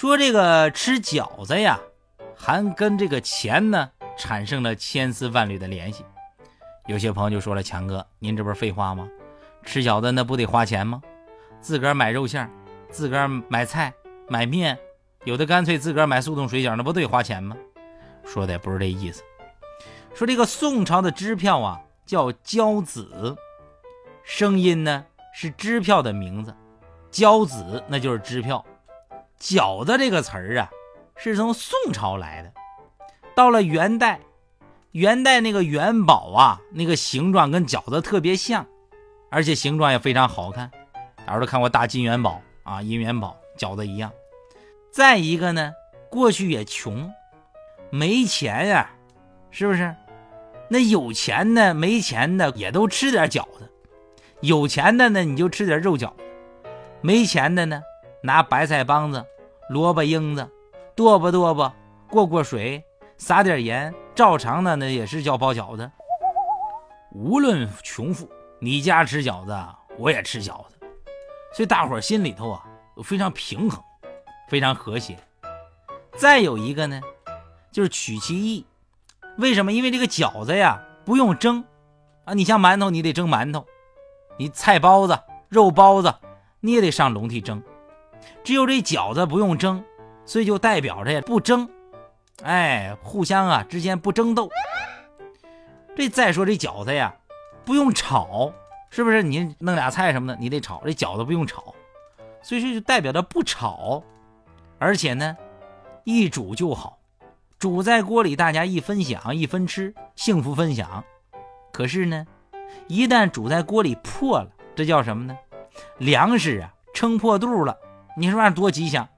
说这个吃饺子呀，还跟这个钱呢产生了千丝万缕的联系。有些朋友就说了：“强哥，您这不是废话吗？吃饺子那不得花钱吗？自个儿买肉馅，自个儿买菜买面，有的干脆自个儿买速冻水饺，那不得花钱吗？”说的也不是这意思。说这个宋朝的支票啊，叫交子，声音呢是支票的名字，交子那就是支票。饺子这个词儿啊，是从宋朝来的。到了元代，元代那个元宝啊，那个形状跟饺子特别像，而且形状也非常好看。大家都看过大金元宝啊，银元宝，饺子一样。再一个呢，过去也穷，没钱呀，是不是？那有钱的、没钱的也都吃点饺子。有钱的呢，你就吃点肉饺子；没钱的呢，拿白菜帮子、萝卜缨子剁吧剁吧，过过水，撒点盐，照常的那也是叫包饺子。无论穷富，你家吃饺子，我也吃饺子，所以大伙心里头啊非常平衡，非常和谐。再有一个呢，就是取其意。为什么？因为这个饺子呀不用蒸啊，你像馒头，你得蒸馒头；你菜包子、肉包子，你也得上笼屉蒸。只有这饺子不用蒸，所以就代表着不蒸，哎，互相啊之间不争斗。这再说这饺子呀，不用炒，是不是？你弄俩菜什么的，你得炒。这饺子不用炒，所以说就代表着不炒，而且呢，一煮就好。煮在锅里，大家一分享一分吃，幸福分享。可是呢，一旦煮在锅里破了，这叫什么呢？粮食啊撑破肚了，你说那多吉祥？